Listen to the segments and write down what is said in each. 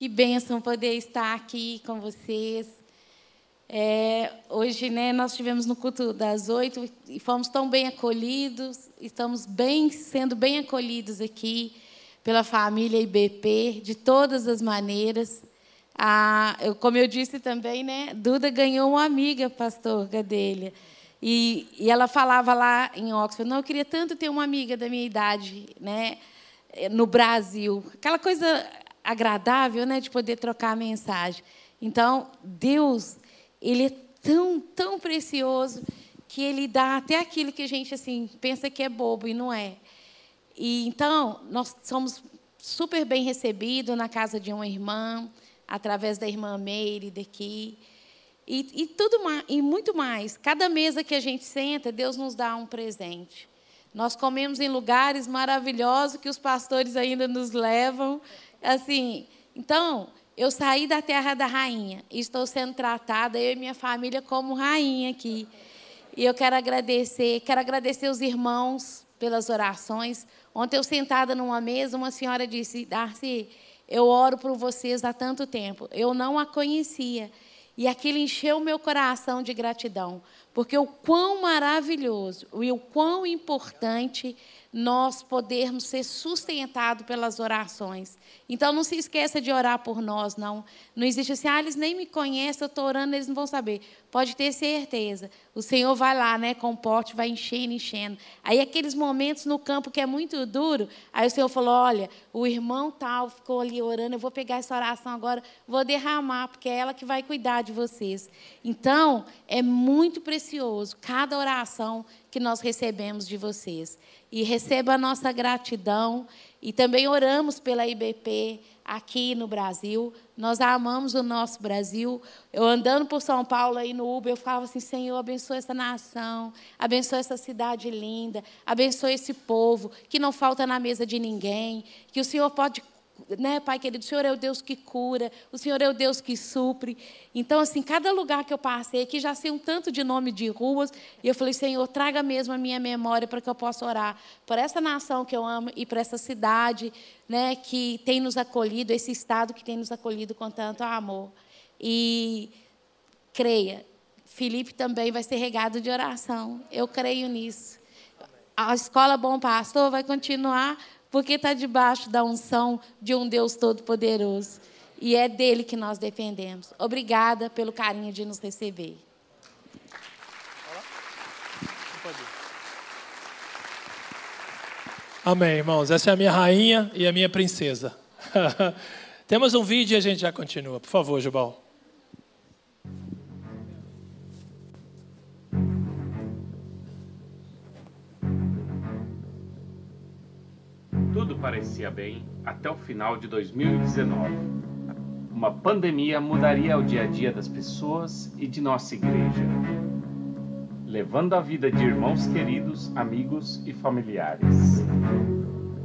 Que bênção poder estar aqui com vocês. É, hoje, né, nós tivemos no culto das oito e fomos tão bem acolhidos, estamos bem sendo bem acolhidos aqui pela família IBP de todas as maneiras. Ah, eu, como eu disse também, né, Duda ganhou uma amiga, pastor Gadelha. E, e ela falava lá em Oxford, não, eu queria tanto ter uma amiga da minha idade, né, no Brasil. Aquela coisa agradável, né, de poder trocar a mensagem. Então, Deus, ele é tão, tão precioso que ele dá até aquilo que a gente assim pensa que é bobo e não é. E então, nós somos super bem recebidos na casa de uma irmã, através da irmã Meire daqui. E, e tudo e muito mais. Cada mesa que a gente senta, Deus nos dá um presente. Nós comemos em lugares maravilhosos que os pastores ainda nos levam. Assim, então, eu saí da terra da rainha estou sendo tratada, eu e minha família, como rainha aqui. E eu quero agradecer, quero agradecer os irmãos pelas orações. Ontem eu sentada numa mesa, uma senhora disse: Darcy, eu oro por vocês há tanto tempo. Eu não a conhecia. E aquilo encheu meu coração de gratidão, porque o quão maravilhoso e o quão importante nós podermos ser sustentados pelas orações. Então, não se esqueça de orar por nós, não. Não existe assim, ah, eles nem me conhecem, eu estou orando, eles não vão saber. Pode ter certeza. O Senhor vai lá, né, com o pote, vai enchendo, enchendo. Aí, aqueles momentos no campo que é muito duro, aí o Senhor falou, olha, o irmão tal ficou ali orando, eu vou pegar essa oração agora, vou derramar, porque é ela que vai cuidar de vocês. Então, é muito precioso cada oração que nós recebemos de vocês e receba a nossa gratidão. E também oramos pela IBP aqui no Brasil. Nós amamos o nosso Brasil. Eu andando por São Paulo aí no Uber, eu falava assim: Senhor, abençoa essa nação, abençoa essa cidade linda, abençoa esse povo que não falta na mesa de ninguém, que o Senhor pode né, Pai querido, o Senhor é o Deus que cura, o Senhor é o Deus que supre. Então, assim, cada lugar que eu passei aqui, já sei um tanto de nome de ruas, e eu falei, Senhor, traga mesmo a minha memória para que eu possa orar por essa nação que eu amo e por essa cidade né, que tem nos acolhido, esse estado que tem nos acolhido com tanto amor. E creia, Felipe também vai ser regado de oração. Eu creio nisso. A escola Bom Pastor vai continuar porque está debaixo da unção de um Deus Todo-Poderoso. E é dele que nós dependemos. Obrigada pelo carinho de nos receber. Amém, irmãos. Essa é a minha rainha e a minha princesa. Temos um vídeo e a gente já continua. Por favor, Jubal. Parecia bem até o final de 2019. Uma pandemia mudaria o dia a dia das pessoas e de nossa igreja, levando a vida de irmãos queridos, amigos e familiares.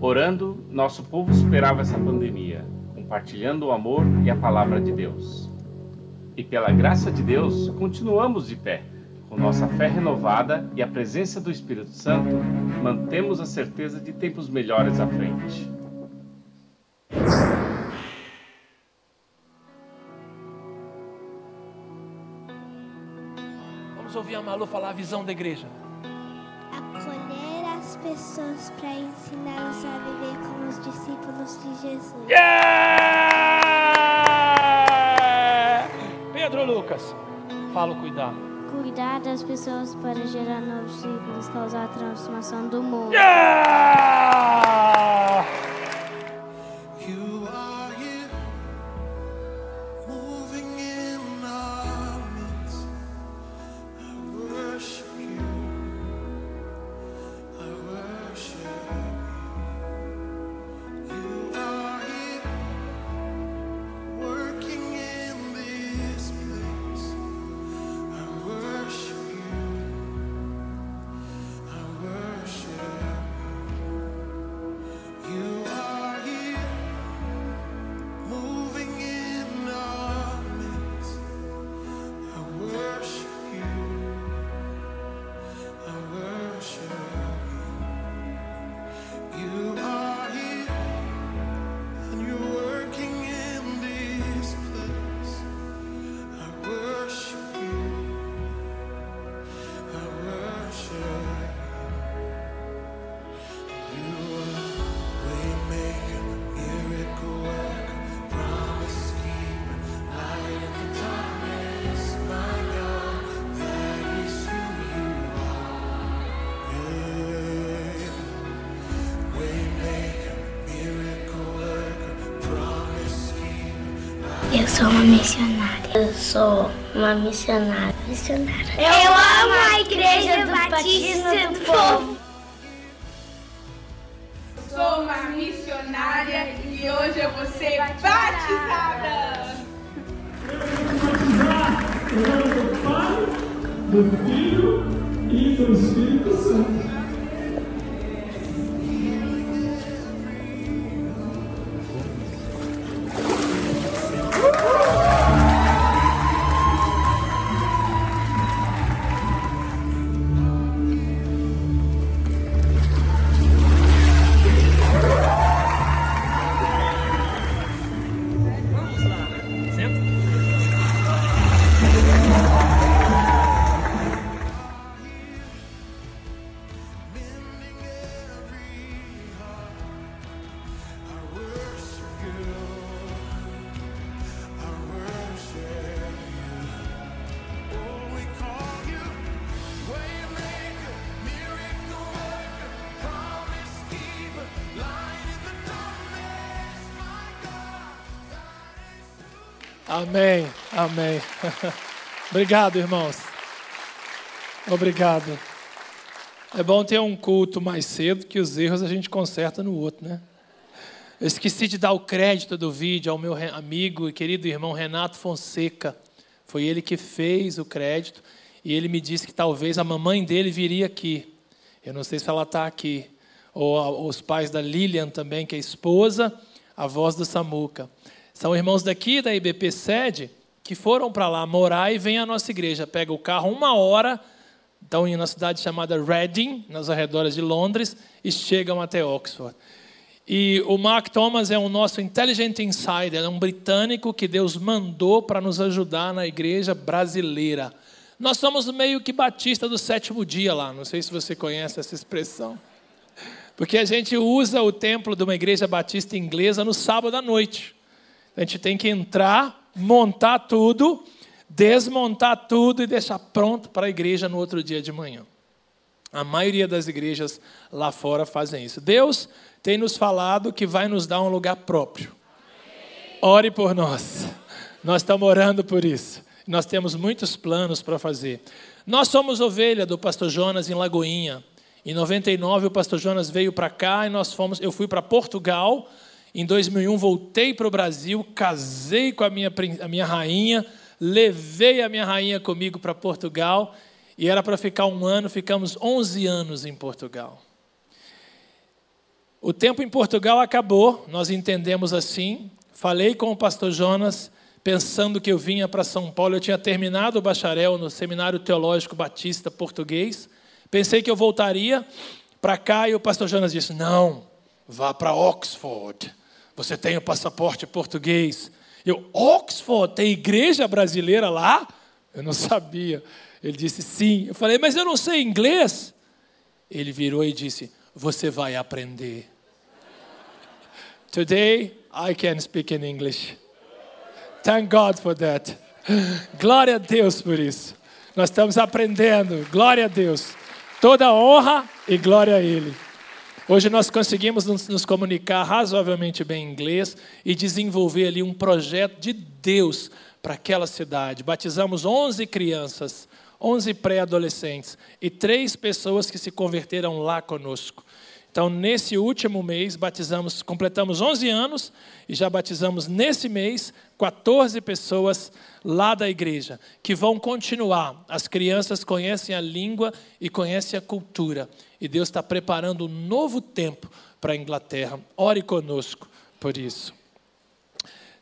Orando, nosso povo superava essa pandemia, compartilhando o amor e a palavra de Deus. E pela graça de Deus, continuamos de pé com nossa fé renovada e a presença do Espírito Santo, mantemos a certeza de tempos melhores à frente. Vamos ouvir a Malu falar a visão da igreja. Acolher as pessoas para ensiná-los a viver como os discípulos de Jesus. Yeah! Pedro Lucas, fala o cuidado cuidar das pessoas para gerar novos ciclos, causar a transformação do mundo. Yeah! Sou uma missionária. Eu sou uma missionária. Missionária. Eu amo a Igreja do Batista do Povo. Amém, amém. Obrigado, irmãos. Obrigado. É bom ter um culto mais cedo, que os erros a gente conserta no outro, né? Eu esqueci de dar o crédito do vídeo ao meu amigo e querido irmão Renato Fonseca. Foi ele que fez o crédito e ele me disse que talvez a mamãe dele viria aqui. Eu não sei se ela está aqui. Ou os pais da Lilian também, que é esposa, a voz do Samuca. São irmãos daqui da IBP sede que foram para lá morar e vêm à nossa igreja. Pega o carro uma hora, estão em uma cidade chamada Reading, nas arredores de Londres, e chegam até Oxford. E o Mark Thomas é o nosso Intelligent Insider, é um britânico que Deus mandou para nos ajudar na igreja brasileira. Nós somos meio que batista do sétimo dia lá, não sei se você conhece essa expressão. Porque a gente usa o templo de uma igreja batista inglesa no sábado à noite. A gente tem que entrar, montar tudo, desmontar tudo e deixar pronto para a igreja no outro dia de manhã. A maioria das igrejas lá fora fazem isso. Deus tem nos falado que vai nos dar um lugar próprio. Ore por nós. Nós estamos orando por isso. Nós temos muitos planos para fazer. Nós somos ovelha do pastor Jonas em Lagoinha. Em 99 o pastor Jonas veio para cá e nós fomos, eu fui para Portugal em 2001, voltei para o Brasil, casei com a minha, a minha rainha, levei a minha rainha comigo para Portugal, e era para ficar um ano, ficamos 11 anos em Portugal. O tempo em Portugal acabou, nós entendemos assim. Falei com o pastor Jonas, pensando que eu vinha para São Paulo. Eu tinha terminado o bacharel no Seminário Teológico Batista Português. Pensei que eu voltaria para cá e o pastor Jonas disse: Não, vá para Oxford. Você tem o passaporte português. Eu, Oxford, tem igreja brasileira lá? Eu não sabia. Ele disse sim. Eu falei, mas eu não sei inglês. Ele virou e disse: Você vai aprender. Today I can speak in English. Thank God for that. Glória a Deus por isso. Nós estamos aprendendo. Glória a Deus. Toda honra e glória a Ele. Hoje nós conseguimos nos comunicar razoavelmente bem em inglês e desenvolver ali um projeto de Deus para aquela cidade. Batizamos 11 crianças, 11 pré-adolescentes e três pessoas que se converteram lá conosco. Então, nesse último mês, batizamos, completamos 11 anos e já batizamos nesse mês 14 pessoas lá da igreja, que vão continuar. As crianças conhecem a língua e conhecem a cultura. E Deus está preparando um novo tempo para a Inglaterra. Ore conosco por isso.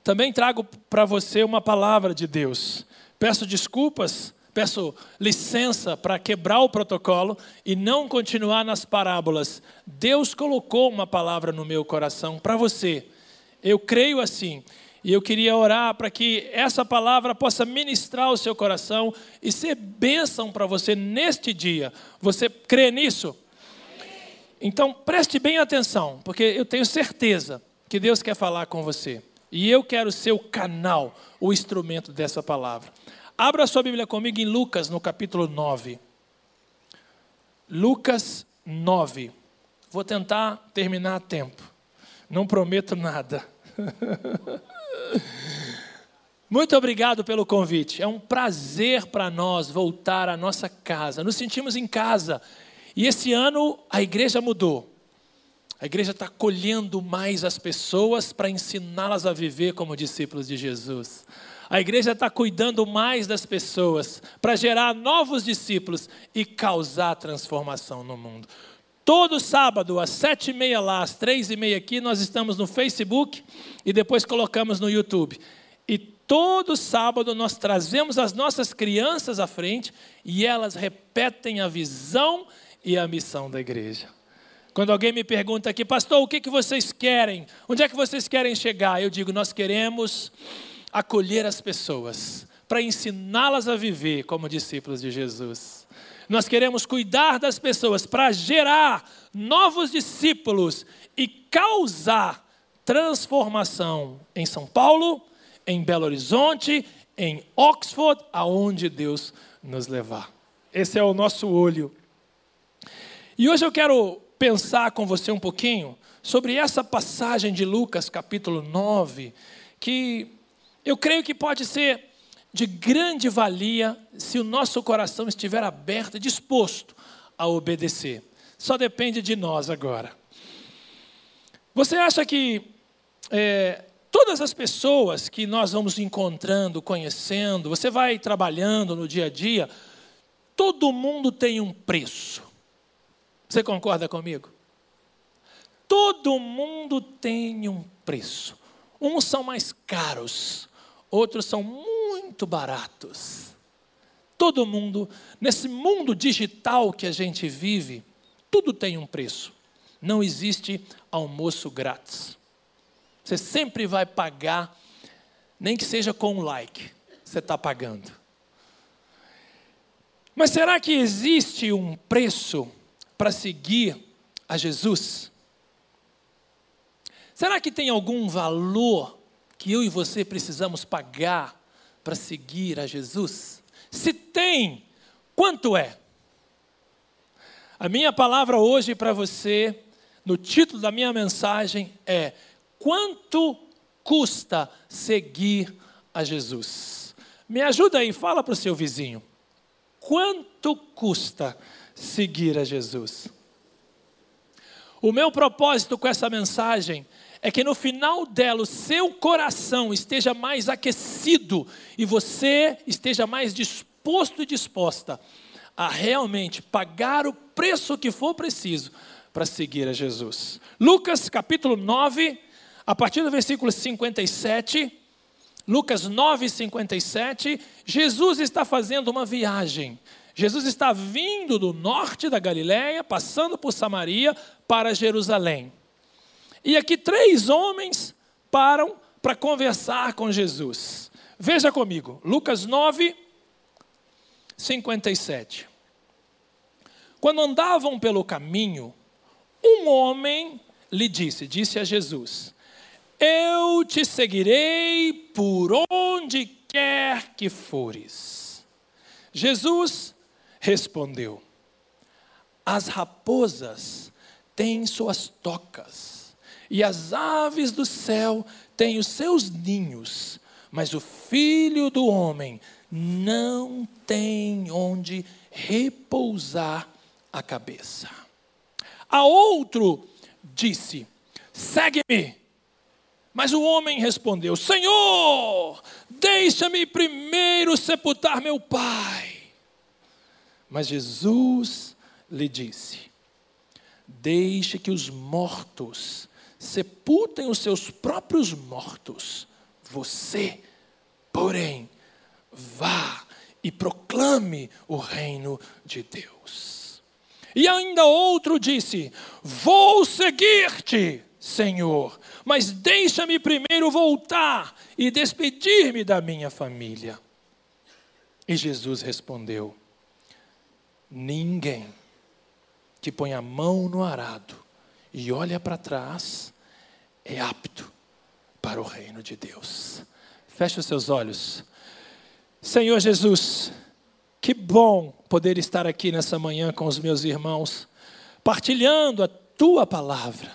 Também trago para você uma palavra de Deus. Peço desculpas Peço licença para quebrar o protocolo e não continuar nas parábolas. Deus colocou uma palavra no meu coração para você. Eu creio assim. E eu queria orar para que essa palavra possa ministrar o seu coração e ser bênção para você neste dia. Você crê nisso? Então preste bem atenção, porque eu tenho certeza que Deus quer falar com você. E eu quero ser o canal, o instrumento dessa palavra. Abra sua Bíblia comigo em Lucas, no capítulo 9. Lucas 9. Vou tentar terminar a tempo. Não prometo nada. Muito obrigado pelo convite. É um prazer para nós voltar à nossa casa. Nos sentimos em casa. E esse ano a igreja mudou. A igreja está colhendo mais as pessoas para ensiná-las a viver como discípulos de Jesus. A igreja está cuidando mais das pessoas para gerar novos discípulos e causar transformação no mundo. Todo sábado, às sete e meia lá, às três e meia aqui, nós estamos no Facebook e depois colocamos no YouTube. E todo sábado nós trazemos as nossas crianças à frente e elas repetem a visão e a missão da igreja. Quando alguém me pergunta aqui, pastor, o que, que vocês querem? Onde é que vocês querem chegar? Eu digo, nós queremos acolher as pessoas, para ensiná-las a viver como discípulos de Jesus. Nós queremos cuidar das pessoas para gerar novos discípulos e causar transformação em São Paulo, em Belo Horizonte, em Oxford, aonde Deus nos levar. Esse é o nosso olho. E hoje eu quero pensar com você um pouquinho sobre essa passagem de Lucas, capítulo 9, que eu creio que pode ser de grande valia se o nosso coração estiver aberto e disposto a obedecer. Só depende de nós agora. Você acha que é, todas as pessoas que nós vamos encontrando, conhecendo, você vai trabalhando no dia a dia, todo mundo tem um preço. Você concorda comigo? Todo mundo tem um preço. Uns são mais caros, outros são muito baratos. Todo mundo, nesse mundo digital que a gente vive, tudo tem um preço. Não existe almoço grátis. Você sempre vai pagar, nem que seja com um like, você está pagando. Mas será que existe um preço para seguir a Jesus? Será que tem algum valor que eu e você precisamos pagar para seguir a Jesus? Se tem, quanto é? A minha palavra hoje para você, no título da minha mensagem, é: quanto custa seguir a Jesus? Me ajuda aí, fala para o seu vizinho. Quanto custa seguir a Jesus? O meu propósito com essa mensagem é que no final dela o seu coração esteja mais aquecido e você esteja mais disposto e disposta a realmente pagar o preço que for preciso para seguir a Jesus. Lucas capítulo 9, a partir do versículo 57, Lucas 9, 57, Jesus está fazendo uma viagem. Jesus está vindo do norte da Galiléia, passando por Samaria para Jerusalém. E aqui três homens param para conversar com Jesus. Veja comigo, Lucas 9, 57. Quando andavam pelo caminho, um homem lhe disse, disse a Jesus: Eu te seguirei por onde quer que fores. Jesus respondeu: As raposas têm suas tocas e as aves do céu têm os seus ninhos, mas o filho do homem não tem onde repousar a cabeça. A outro disse: Segue-me. Mas o homem respondeu: Senhor, deixa-me primeiro sepultar meu pai. Mas Jesus lhe disse: Deixe que os mortos sepultem os seus próprios mortos. Você, porém, vá e proclame o reino de Deus. E ainda outro disse: Vou seguir-te, Senhor, mas deixa-me primeiro voltar e despedir-me da minha família. E Jesus respondeu: Ninguém que põe a mão no arado e olha para trás é apto para o reino de Deus. Feche os seus olhos. Senhor Jesus, que bom poder estar aqui nessa manhã com os meus irmãos, partilhando a tua palavra.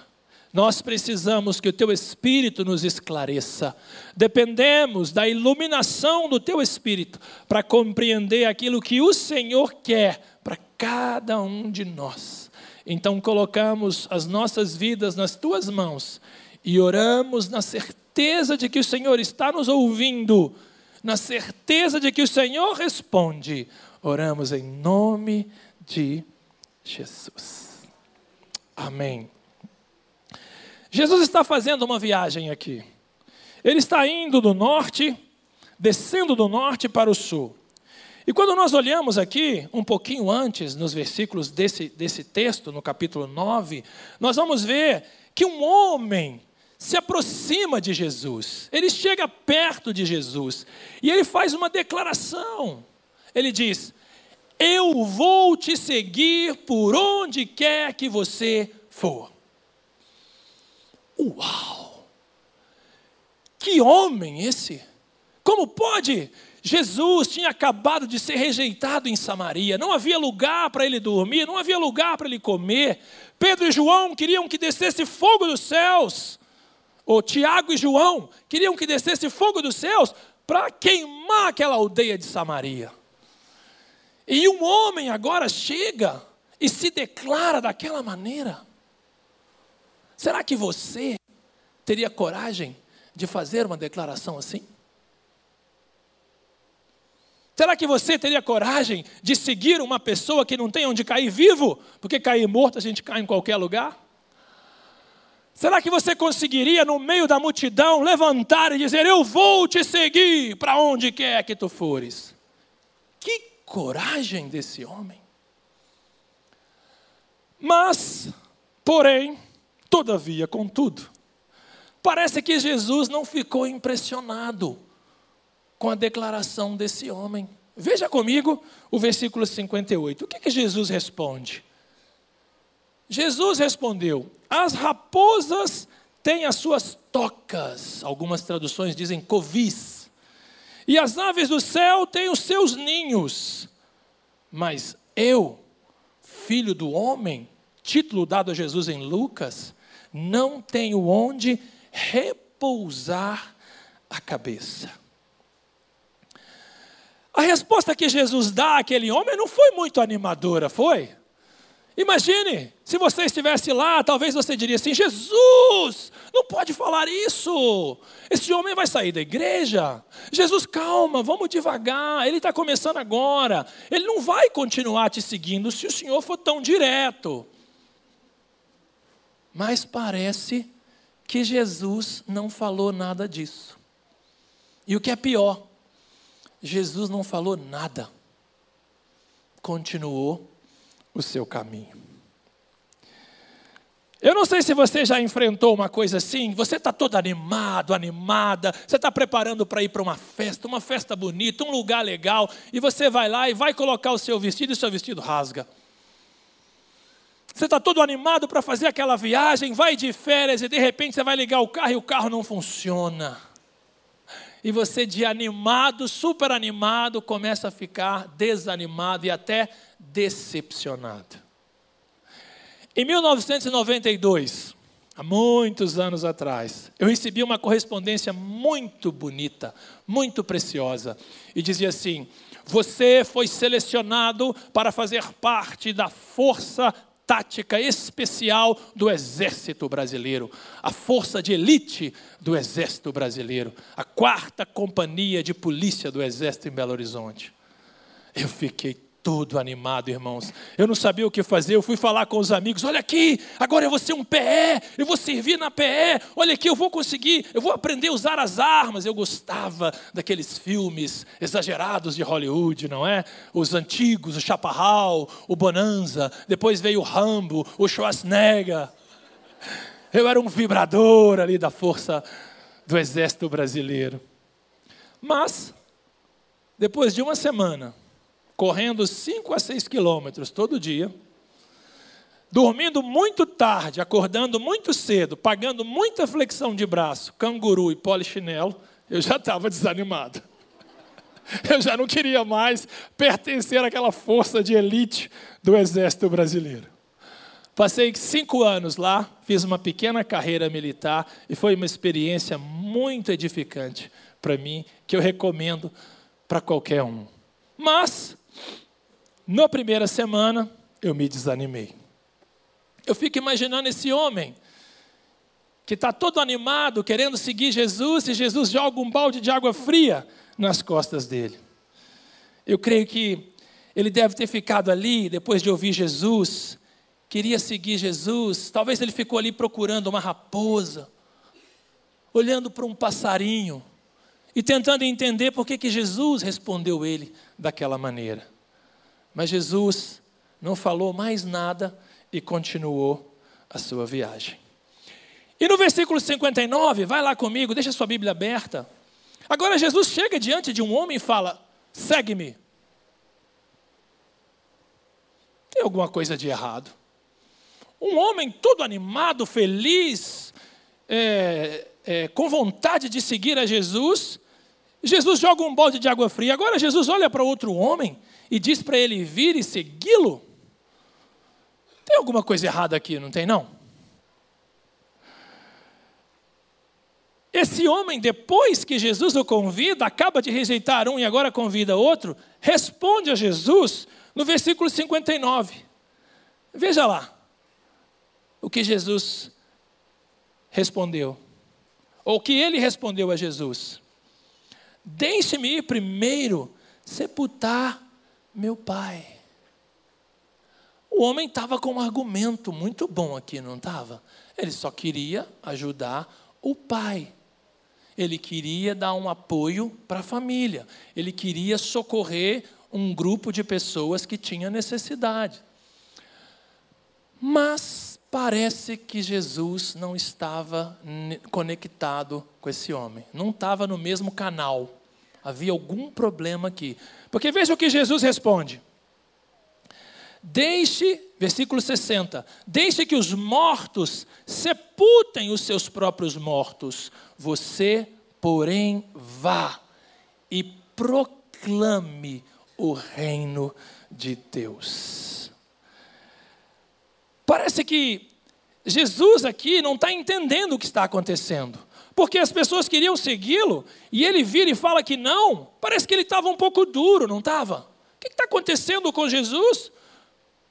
Nós precisamos que o teu espírito nos esclareça. Dependemos da iluminação do teu espírito para compreender aquilo que o Senhor quer para cada um de nós. Então colocamos as nossas vidas nas tuas mãos e oramos na certeza de que o Senhor está nos ouvindo, na certeza de que o Senhor responde. Oramos em nome de Jesus. Amém. Jesus está fazendo uma viagem aqui. Ele está indo do norte, descendo do norte para o sul. E quando nós olhamos aqui, um pouquinho antes, nos versículos desse, desse texto, no capítulo 9, nós vamos ver que um homem se aproxima de Jesus, ele chega perto de Jesus e ele faz uma declaração. Ele diz: Eu vou te seguir por onde quer que você for. Uau! Que homem esse! Como pode? Jesus tinha acabado de ser rejeitado em Samaria, não havia lugar para ele dormir, não havia lugar para ele comer. Pedro e João queriam que descesse fogo dos céus, ou Tiago e João queriam que descesse fogo dos céus para queimar aquela aldeia de Samaria. E um homem agora chega e se declara daquela maneira. Será que você teria coragem de fazer uma declaração assim? Será que você teria coragem de seguir uma pessoa que não tem onde cair vivo? Porque cair morto a gente cai em qualquer lugar? Será que você conseguiria, no meio da multidão, levantar e dizer: Eu vou te seguir para onde quer que tu fores? Que coragem desse homem! Mas, porém, Todavia, contudo, parece que Jesus não ficou impressionado com a declaração desse homem. Veja comigo o versículo 58. O que, que Jesus responde? Jesus respondeu: As raposas têm as suas tocas, algumas traduções dizem covis, e as aves do céu têm os seus ninhos, mas eu, filho do homem, título dado a Jesus em Lucas, não tenho onde repousar a cabeça. A resposta que Jesus dá àquele homem não foi muito animadora, foi? Imagine, se você estivesse lá, talvez você diria assim: Jesus, não pode falar isso. Esse homem vai sair da igreja. Jesus, calma, vamos devagar. Ele está começando agora. Ele não vai continuar te seguindo se o Senhor for tão direto. Mas parece que Jesus não falou nada disso. E o que é pior, Jesus não falou nada. Continuou o seu caminho. Eu não sei se você já enfrentou uma coisa assim, você está todo animado, animada, você está preparando para ir para uma festa, uma festa bonita, um lugar legal, e você vai lá e vai colocar o seu vestido e o seu vestido rasga. Você está todo animado para fazer aquela viagem, vai de férias e de repente você vai ligar o carro e o carro não funciona. E você, de animado, super animado, começa a ficar desanimado e até decepcionado. Em 1992, há muitos anos atrás, eu recebi uma correspondência muito bonita, muito preciosa, e dizia assim: Você foi selecionado para fazer parte da força tática especial do Exército Brasileiro, a força de elite do Exército Brasileiro, a quarta companhia de polícia do Exército em Belo Horizonte. Eu fiquei todo animado, irmãos. Eu não sabia o que fazer, eu fui falar com os amigos: olha aqui, agora eu vou ser um PE, eu vou servir na PE, olha aqui, eu vou conseguir, eu vou aprender a usar as armas. Eu gostava daqueles filmes exagerados de Hollywood, não é? Os antigos, o Chaparral, o Bonanza, depois veio o Rambo, o Schwarzenegger. Eu era um vibrador ali da força do exército brasileiro. Mas, depois de uma semana, correndo 5 a 6 quilômetros todo dia, dormindo muito tarde, acordando muito cedo, pagando muita flexão de braço, canguru e polichinelo, eu já estava desanimado. Eu já não queria mais pertencer àquela força de elite do exército brasileiro. Passei cinco anos lá, fiz uma pequena carreira militar e foi uma experiência muito edificante para mim, que eu recomendo para qualquer um. Mas, na primeira semana, eu me desanimei. Eu fico imaginando esse homem que está todo animado, querendo seguir Jesus, e Jesus joga um balde de água fria nas costas dele. Eu creio que ele deve ter ficado ali, depois de ouvir Jesus, queria seguir Jesus, talvez ele ficou ali procurando uma raposa, olhando para um passarinho e tentando entender por que, que Jesus respondeu ele daquela maneira. Mas Jesus não falou mais nada e continuou a sua viagem. E no versículo 59, vai lá comigo, deixa sua Bíblia aberta. Agora Jesus chega diante de um homem e fala: segue-me. Tem alguma coisa de errado. Um homem todo animado, feliz, é, é, com vontade de seguir a Jesus. Jesus joga um balde de água fria. Agora Jesus olha para outro homem e diz para ele vir e segui-lo. Tem alguma coisa errada aqui, não tem não? Esse homem, depois que Jesus o convida, acaba de rejeitar um e agora convida outro, responde a Jesus no versículo 59. Veja lá o que Jesus respondeu. Ou o que ele respondeu a Jesus. Deixe-me ir primeiro sepultar meu pai. O homem estava com um argumento muito bom aqui, não estava? Ele só queria ajudar o pai. Ele queria dar um apoio para a família. Ele queria socorrer um grupo de pessoas que tinha necessidade. Mas parece que Jesus não estava conectado com esse homem, não estava no mesmo canal. Havia algum problema aqui. Porque veja o que Jesus responde. Deixe, versículo 60, deixe que os mortos sepultem os seus próprios mortos. Você, porém, vá e proclame o reino de Deus. Parece que Jesus aqui não está entendendo o que está acontecendo. Porque as pessoas queriam segui-lo e ele vira e fala que não. Parece que ele estava um pouco duro, não estava? O que está acontecendo com Jesus?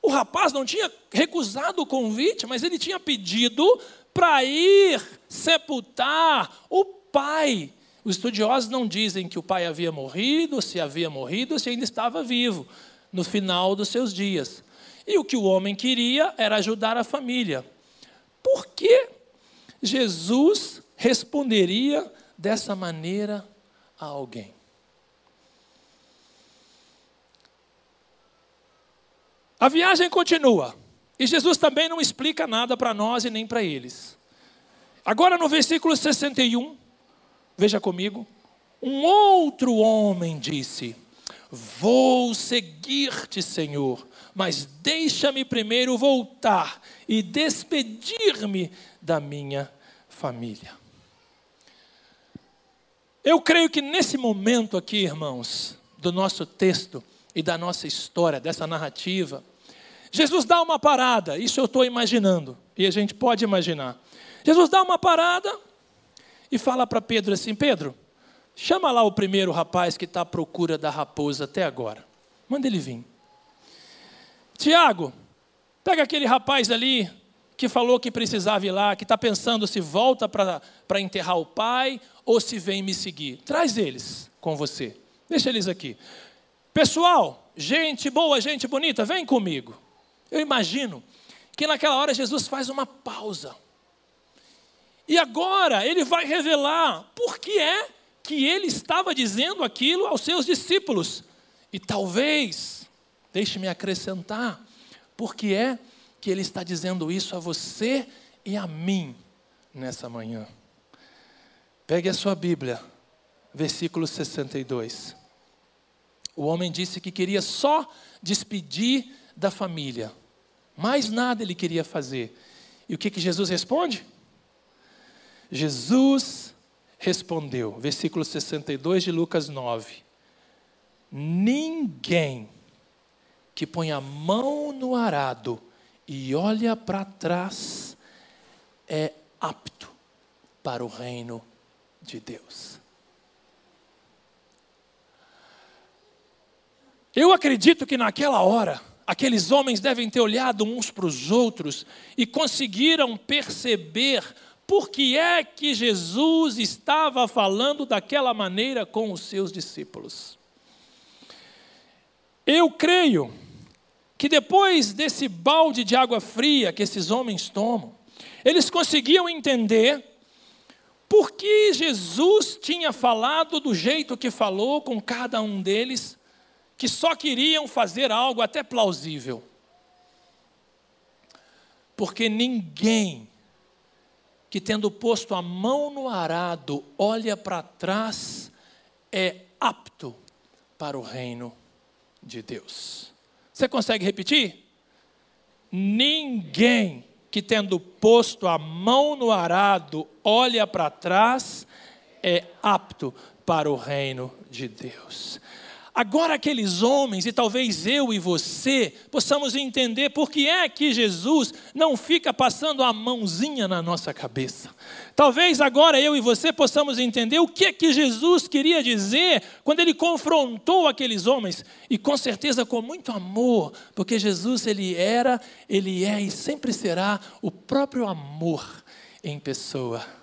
O rapaz não tinha recusado o convite, mas ele tinha pedido para ir sepultar o pai os estudiosos não dizem que o pai havia morrido, se havia morrido, se ainda estava vivo, no final dos seus dias. E o que o homem queria era ajudar a família. Por que Jesus responderia dessa maneira a alguém? A viagem continua. E Jesus também não explica nada para nós e nem para eles. Agora no versículo 61, Veja comigo. Um outro homem disse: Vou seguir-te, Senhor, mas deixa-me primeiro voltar e despedir-me da minha família. Eu creio que nesse momento aqui, irmãos, do nosso texto e da nossa história, dessa narrativa, Jesus dá uma parada, isso eu estou imaginando, e a gente pode imaginar. Jesus dá uma parada e fala para Pedro assim: Pedro, chama lá o primeiro rapaz que está à procura da raposa até agora. Manda ele vir. Tiago, pega aquele rapaz ali que falou que precisava ir lá, que está pensando se volta para enterrar o pai ou se vem me seguir. Traz eles com você. Deixa eles aqui. Pessoal, gente boa, gente bonita, vem comigo. Eu imagino que naquela hora Jesus faz uma pausa. E agora ele vai revelar por que é que ele estava dizendo aquilo aos seus discípulos. E talvez, deixe-me acrescentar, por que é que ele está dizendo isso a você e a mim nessa manhã. Pegue a sua Bíblia, versículo 62. O homem disse que queria só despedir da família, mais nada ele queria fazer. E o que, que Jesus responde? Jesus respondeu, versículo 62 de Lucas 9: Ninguém que põe a mão no arado e olha para trás é apto para o reino de Deus. Eu acredito que naquela hora, aqueles homens devem ter olhado uns para os outros e conseguiram perceber por que é que Jesus estava falando daquela maneira com os seus discípulos. Eu creio que depois desse balde de água fria que esses homens tomam, eles conseguiam entender por que Jesus tinha falado do jeito que falou com cada um deles, que só queriam fazer algo até plausível. Porque ninguém que, tendo posto a mão no arado, olha para trás, é apto para o reino de Deus. Você consegue repetir? Ninguém que, tendo posto a mão no arado, olha para trás, é apto para o reino de Deus. Agora, aqueles homens, e talvez eu e você, possamos entender por que é que Jesus não fica passando a mãozinha na nossa cabeça. Talvez agora eu e você possamos entender o que é que Jesus queria dizer quando ele confrontou aqueles homens, e com certeza com muito amor, porque Jesus, ele era, ele é e sempre será o próprio amor em pessoa.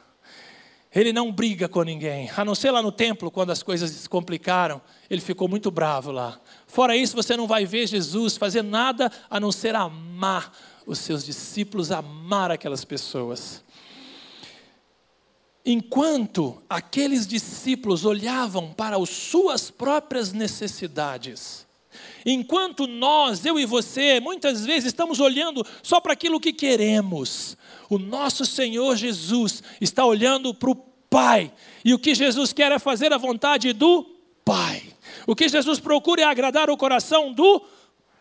Ele não briga com ninguém, a não ser lá no templo, quando as coisas se complicaram, ele ficou muito bravo lá. Fora isso, você não vai ver Jesus fazer nada a não ser amar os seus discípulos, amar aquelas pessoas. Enquanto aqueles discípulos olhavam para as suas próprias necessidades, enquanto nós, eu e você, muitas vezes estamos olhando só para aquilo que queremos, o nosso Senhor Jesus está olhando para o Pai, e o que Jesus quer é fazer a vontade do Pai. O que Jesus procura é agradar o coração do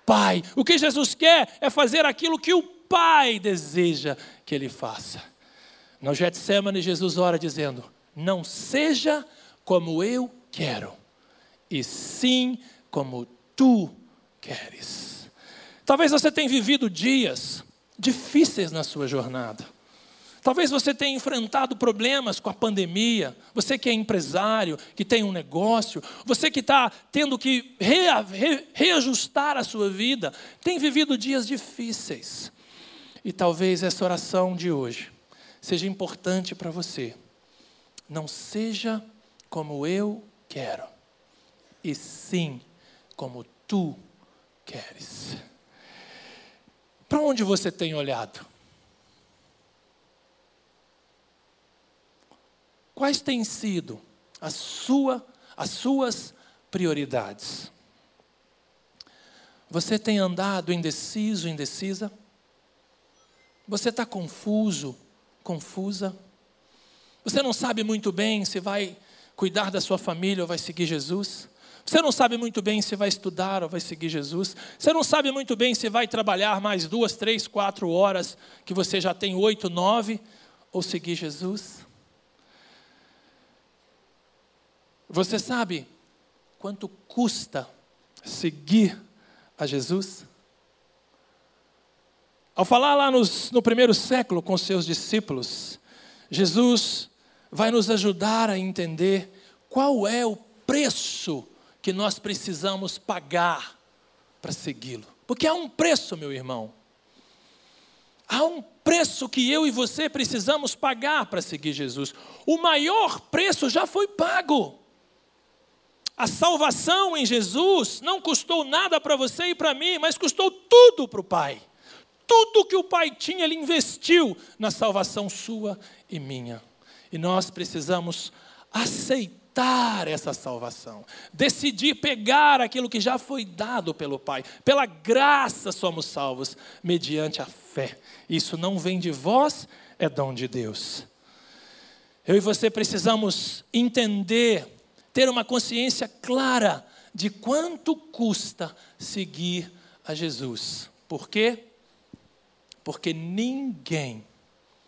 Pai. O que Jesus quer é fazer aquilo que o Pai deseja que ele faça. No Getsemane, Jesus ora dizendo: Não seja como eu quero, e sim como tu queres. Talvez você tenha vivido dias difíceis na sua jornada. Talvez você tenha enfrentado problemas com a pandemia, você que é empresário, que tem um negócio, você que está tendo que reajustar a sua vida, tem vivido dias difíceis. E talvez essa oração de hoje seja importante para você. Não seja como eu quero, e sim como tu queres. Para onde você tem olhado? Quais têm sido a sua, as suas prioridades? Você tem andado indeciso, indecisa? Você está confuso, confusa? Você não sabe muito bem se vai cuidar da sua família ou vai seguir Jesus? Você não sabe muito bem se vai estudar ou vai seguir Jesus? Você não sabe muito bem se vai trabalhar mais duas, três, quatro horas, que você já tem oito, nove, ou seguir Jesus? Você sabe quanto custa seguir a Jesus? Ao falar lá nos, no primeiro século com seus discípulos, Jesus vai nos ajudar a entender qual é o preço que nós precisamos pagar para segui-lo. Porque há um preço, meu irmão. Há um preço que eu e você precisamos pagar para seguir Jesus. O maior preço já foi pago. A salvação em Jesus não custou nada para você e para mim, mas custou tudo para o Pai. Tudo que o Pai tinha, Ele investiu na salvação sua e minha. E nós precisamos aceitar essa salvação, decidir pegar aquilo que já foi dado pelo Pai. Pela graça somos salvos, mediante a fé. Isso não vem de vós, é dom de Deus. Eu e você precisamos entender ter uma consciência clara de quanto custa seguir a Jesus. Por quê? Porque ninguém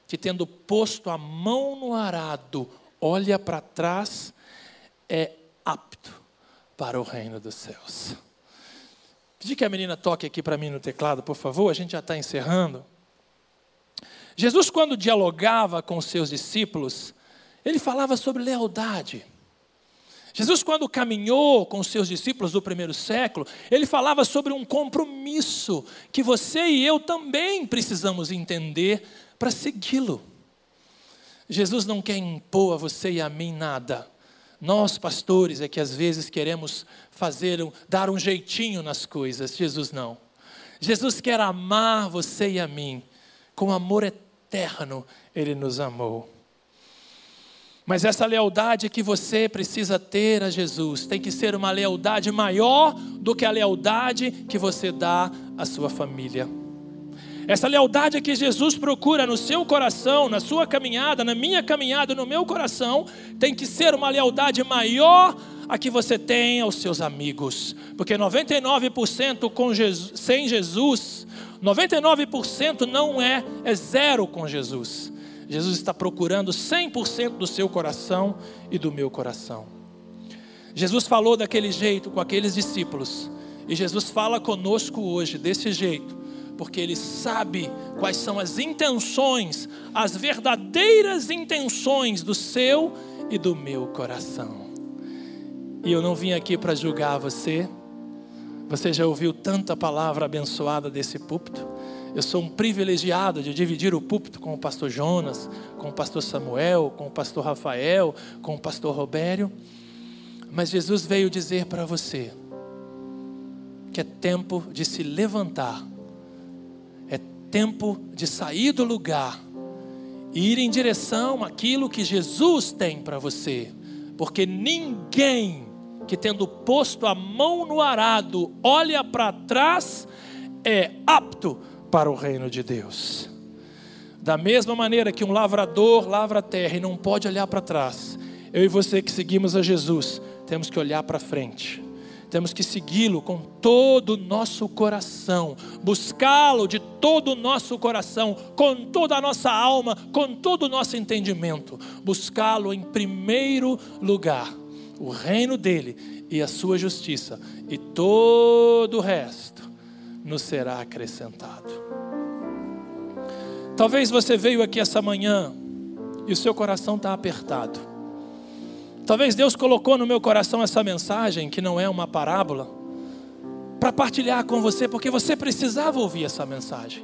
que, tendo posto a mão no arado, olha para trás, é apto para o reino dos céus. Pedir que a menina toque aqui para mim no teclado, por favor, a gente já está encerrando. Jesus, quando dialogava com seus discípulos, ele falava sobre lealdade. Jesus, quando caminhou com seus discípulos do primeiro século, ele falava sobre um compromisso que você e eu também precisamos entender para segui-lo. Jesus não quer impor a você e a mim nada. Nós, pastores, é que às vezes queremos fazer, dar um jeitinho nas coisas. Jesus não. Jesus quer amar você e a mim. Com amor eterno, Ele nos amou. Mas essa lealdade que você precisa ter a Jesus tem que ser uma lealdade maior do que a lealdade que você dá à sua família. Essa lealdade que Jesus procura no seu coração, na sua caminhada, na minha caminhada, no meu coração, tem que ser uma lealdade maior a que você tem aos seus amigos. Porque 99% com Jesus, sem Jesus, 99% não é, é zero com Jesus. Jesus está procurando 100% do seu coração e do meu coração. Jesus falou daquele jeito com aqueles discípulos, e Jesus fala conosco hoje desse jeito, porque Ele sabe quais são as intenções, as verdadeiras intenções do seu e do meu coração. E eu não vim aqui para julgar você, você já ouviu tanta palavra abençoada desse púlpito. Eu sou um privilegiado de dividir o púlpito com o pastor Jonas, com o pastor Samuel, com o pastor Rafael, com o pastor Robério. Mas Jesus veio dizer para você que é tempo de se levantar, tempo de sair do lugar e ir em direção àquilo que Jesus tem para você, porque ninguém que tendo posto a mão no arado olha para trás é apto para o reino de Deus. Da mesma maneira que um lavrador lavra a terra e não pode olhar para trás, eu e você que seguimos a Jesus, temos que olhar para frente. Temos que segui-lo com todo o nosso coração, buscá-lo de todo o nosso coração, com toda a nossa alma, com todo o nosso entendimento. Buscá-lo em primeiro lugar, o reino dele e a sua justiça, e todo o resto nos será acrescentado. Talvez você veio aqui essa manhã e o seu coração está apertado. Talvez Deus colocou no meu coração essa mensagem, que não é uma parábola, para partilhar com você, porque você precisava ouvir essa mensagem.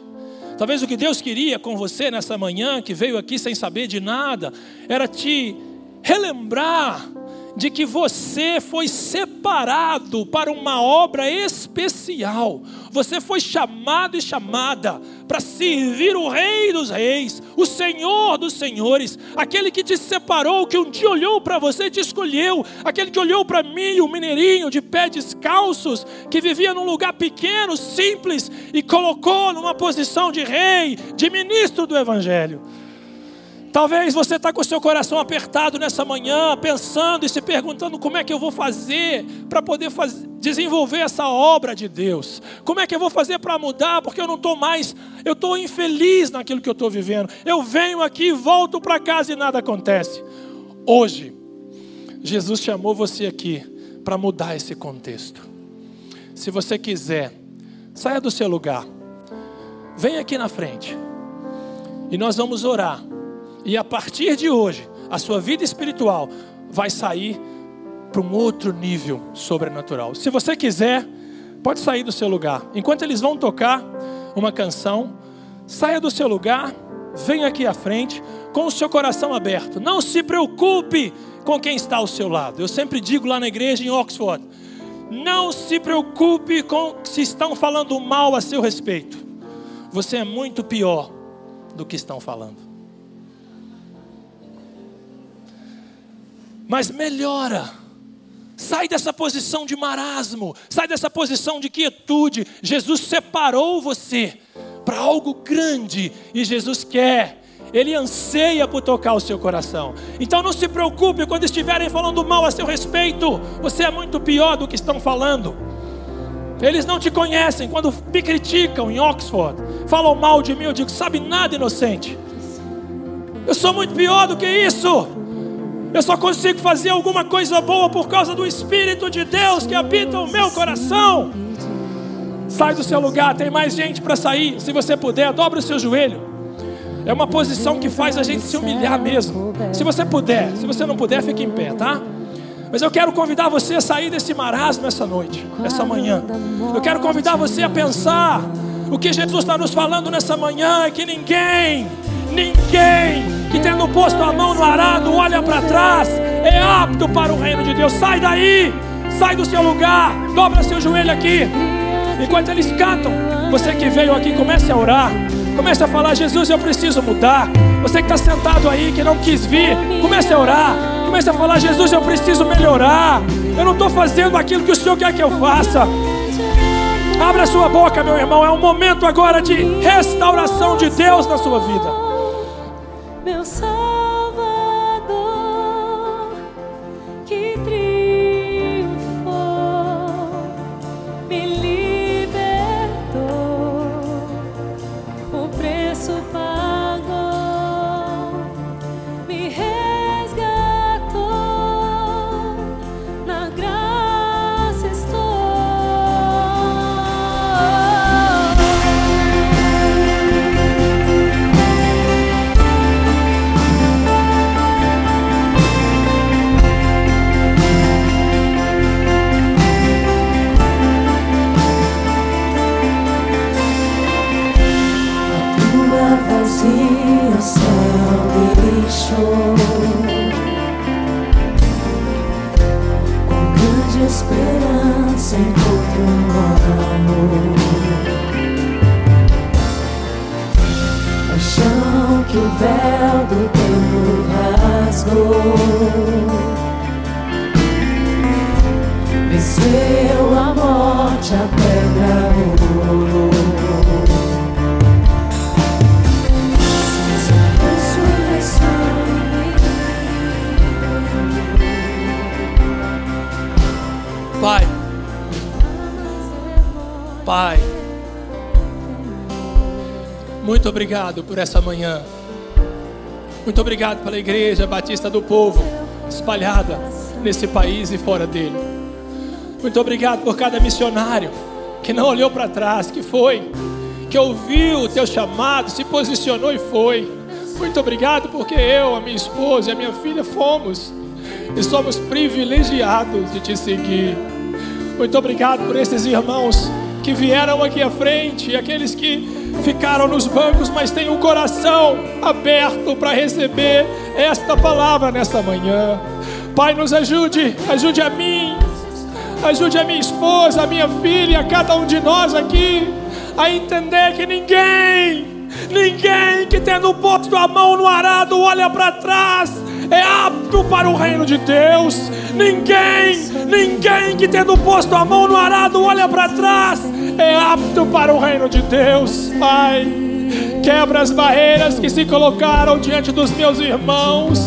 Talvez o que Deus queria com você nessa manhã, que veio aqui sem saber de nada, era te relembrar de que você foi separado para uma obra especial. Você foi chamado e chamada para servir o Rei dos Reis, o Senhor dos Senhores, aquele que te separou, que um dia olhou para você e te escolheu, aquele que olhou para mim, o mineirinho de pé descalços, que vivia num lugar pequeno, simples, e colocou numa posição de rei, de ministro do Evangelho. Talvez você está com o seu coração apertado nessa manhã, pensando e se perguntando como é que eu vou fazer para poder desenvolver essa obra de Deus. Como é que eu vou fazer para mudar? Porque eu não estou mais, eu estou infeliz naquilo que eu estou vivendo. Eu venho aqui, volto para casa e nada acontece. Hoje, Jesus chamou você aqui para mudar esse contexto. Se você quiser, saia do seu lugar, venha aqui na frente e nós vamos orar e a partir de hoje, a sua vida espiritual vai sair para um outro nível sobrenatural. Se você quiser, pode sair do seu lugar. Enquanto eles vão tocar uma canção, saia do seu lugar, venha aqui à frente com o seu coração aberto. Não se preocupe com quem está ao seu lado. Eu sempre digo lá na igreja em Oxford: não se preocupe com se estão falando mal a seu respeito. Você é muito pior do que estão falando. Mas melhora. Sai dessa posição de marasmo, sai dessa posição de quietude. Jesus separou você para algo grande e Jesus quer, Ele anseia por tocar o seu coração. Então não se preocupe quando estiverem falando mal a seu respeito, você é muito pior do que estão falando. Eles não te conhecem, quando me criticam em Oxford, falam mal de mim, eu digo: sabe nada, inocente. Eu sou muito pior do que isso. Eu só consigo fazer alguma coisa boa por causa do Espírito de Deus que habita o meu coração. Sai do seu lugar, tem mais gente para sair. Se você puder, dobra o seu joelho. É uma posição que faz a gente se humilhar mesmo. Se você puder, se você não puder, fique em pé, tá? Mas eu quero convidar você a sair desse marasmo essa noite, essa manhã. Eu quero convidar você a pensar o que Jesus está nos falando nessa manhã é que ninguém, ninguém que tendo posto a mão no arado olha para trás é apto para o reino de Deus. Sai daí, sai do seu lugar, dobra seu joelho aqui. Enquanto eles cantam, você que veio aqui, comece a orar. Comece a falar, Jesus, eu preciso mudar. Você que está sentado aí, que não quis vir, comece a orar. Comece a falar, Jesus, eu preciso melhorar. Eu não estou fazendo aquilo que o Senhor quer que eu faça. Abra sua boca, meu irmão. É um momento agora de restauração de Deus na sua vida. Meu Salvador, obrigado por essa manhã. Muito obrigado pela Igreja Batista do Povo, espalhada nesse país e fora dele. Muito obrigado por cada missionário que não olhou para trás, que foi, que ouviu o teu chamado, se posicionou e foi. Muito obrigado porque eu, a minha esposa e a minha filha fomos e somos privilegiados de te seguir. Muito obrigado por esses irmãos que vieram aqui à frente aqueles que ficaram nos bancos, mas têm o coração aberto para receber esta palavra nesta manhã. Pai, nos ajude, ajude a mim, ajude a minha esposa, a minha filha, cada um de nós aqui a entender que ninguém, ninguém que tendo posto a mão no arado olha para trás é apto para o reino de Deus. Ninguém, ninguém que tendo posto a mão no arado olha para trás é apto para o reino de Deus. Pai, quebra as barreiras que se colocaram diante dos meus irmãos.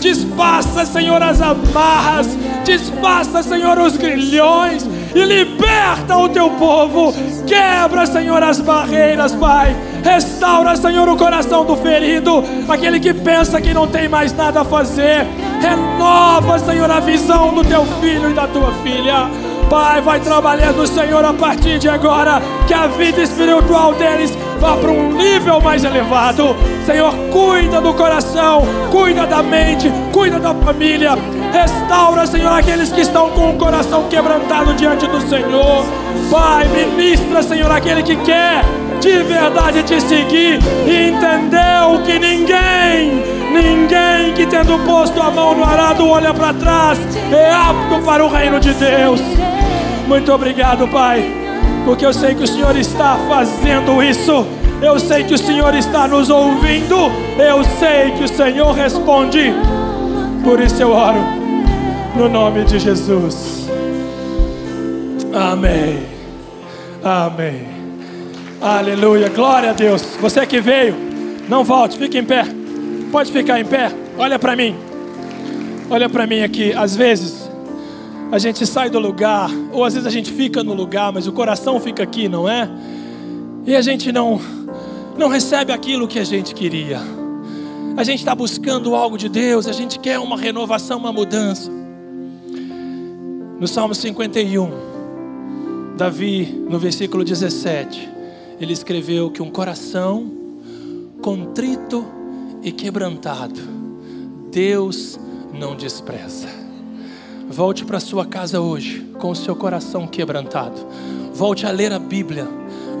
Desfaça, Senhor, as amarras. Desfaça, Senhor, os grilhões. E liberta o teu povo. Quebra, Senhor, as barreiras, Pai. Restaura, Senhor, o coração do ferido. Aquele que pensa que não tem mais nada a fazer. Renova, Senhor, a visão do teu filho e da tua filha. Pai, vai trabalhando, Senhor, a partir de agora. Que a vida espiritual deles vá para um nível mais elevado. Senhor, cuida do coração, cuida da mente, cuida da família. Restaura, Senhor, aqueles que estão com o coração quebrantado diante do Senhor. Pai, ministra, Senhor, aquele que quer de verdade te seguir e entendeu que ninguém, ninguém que tendo posto a mão no arado olha para trás é apto para o reino de Deus. Muito obrigado, Pai, porque eu sei que o Senhor está fazendo isso. Eu sei que o Senhor está nos ouvindo. Eu sei que o Senhor responde. Por isso eu oro no nome de Jesus. Amém. Amém. Aleluia. Glória a Deus. Você que veio, não volte, fique em pé. Pode ficar em pé. Olha para mim. Olha para mim aqui. Às vezes a gente sai do lugar, ou às vezes a gente fica no lugar, mas o coração fica aqui, não é? E a gente não não recebe aquilo que a gente queria. A gente está buscando algo de Deus, a gente quer uma renovação, uma mudança. No Salmo 51, Davi, no versículo 17, ele escreveu que um coração contrito e quebrantado, Deus não despreza. Volte para sua casa hoje com o seu coração quebrantado. Volte a ler a Bíblia.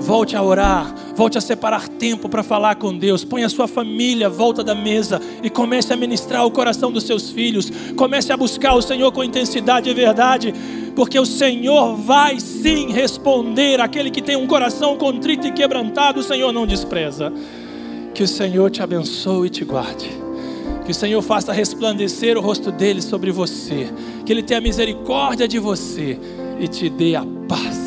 Volte a orar, volte a separar tempo para falar com Deus. Põe a sua família à volta da mesa e comece a ministrar o coração dos seus filhos. Comece a buscar o Senhor com intensidade e verdade, porque o Senhor vai sim responder. Aquele que tem um coração contrito e quebrantado, o Senhor não despreza. Que o Senhor te abençoe e te guarde. Que o Senhor faça resplandecer o rosto dele sobre você. Que ele tenha misericórdia de você e te dê a paz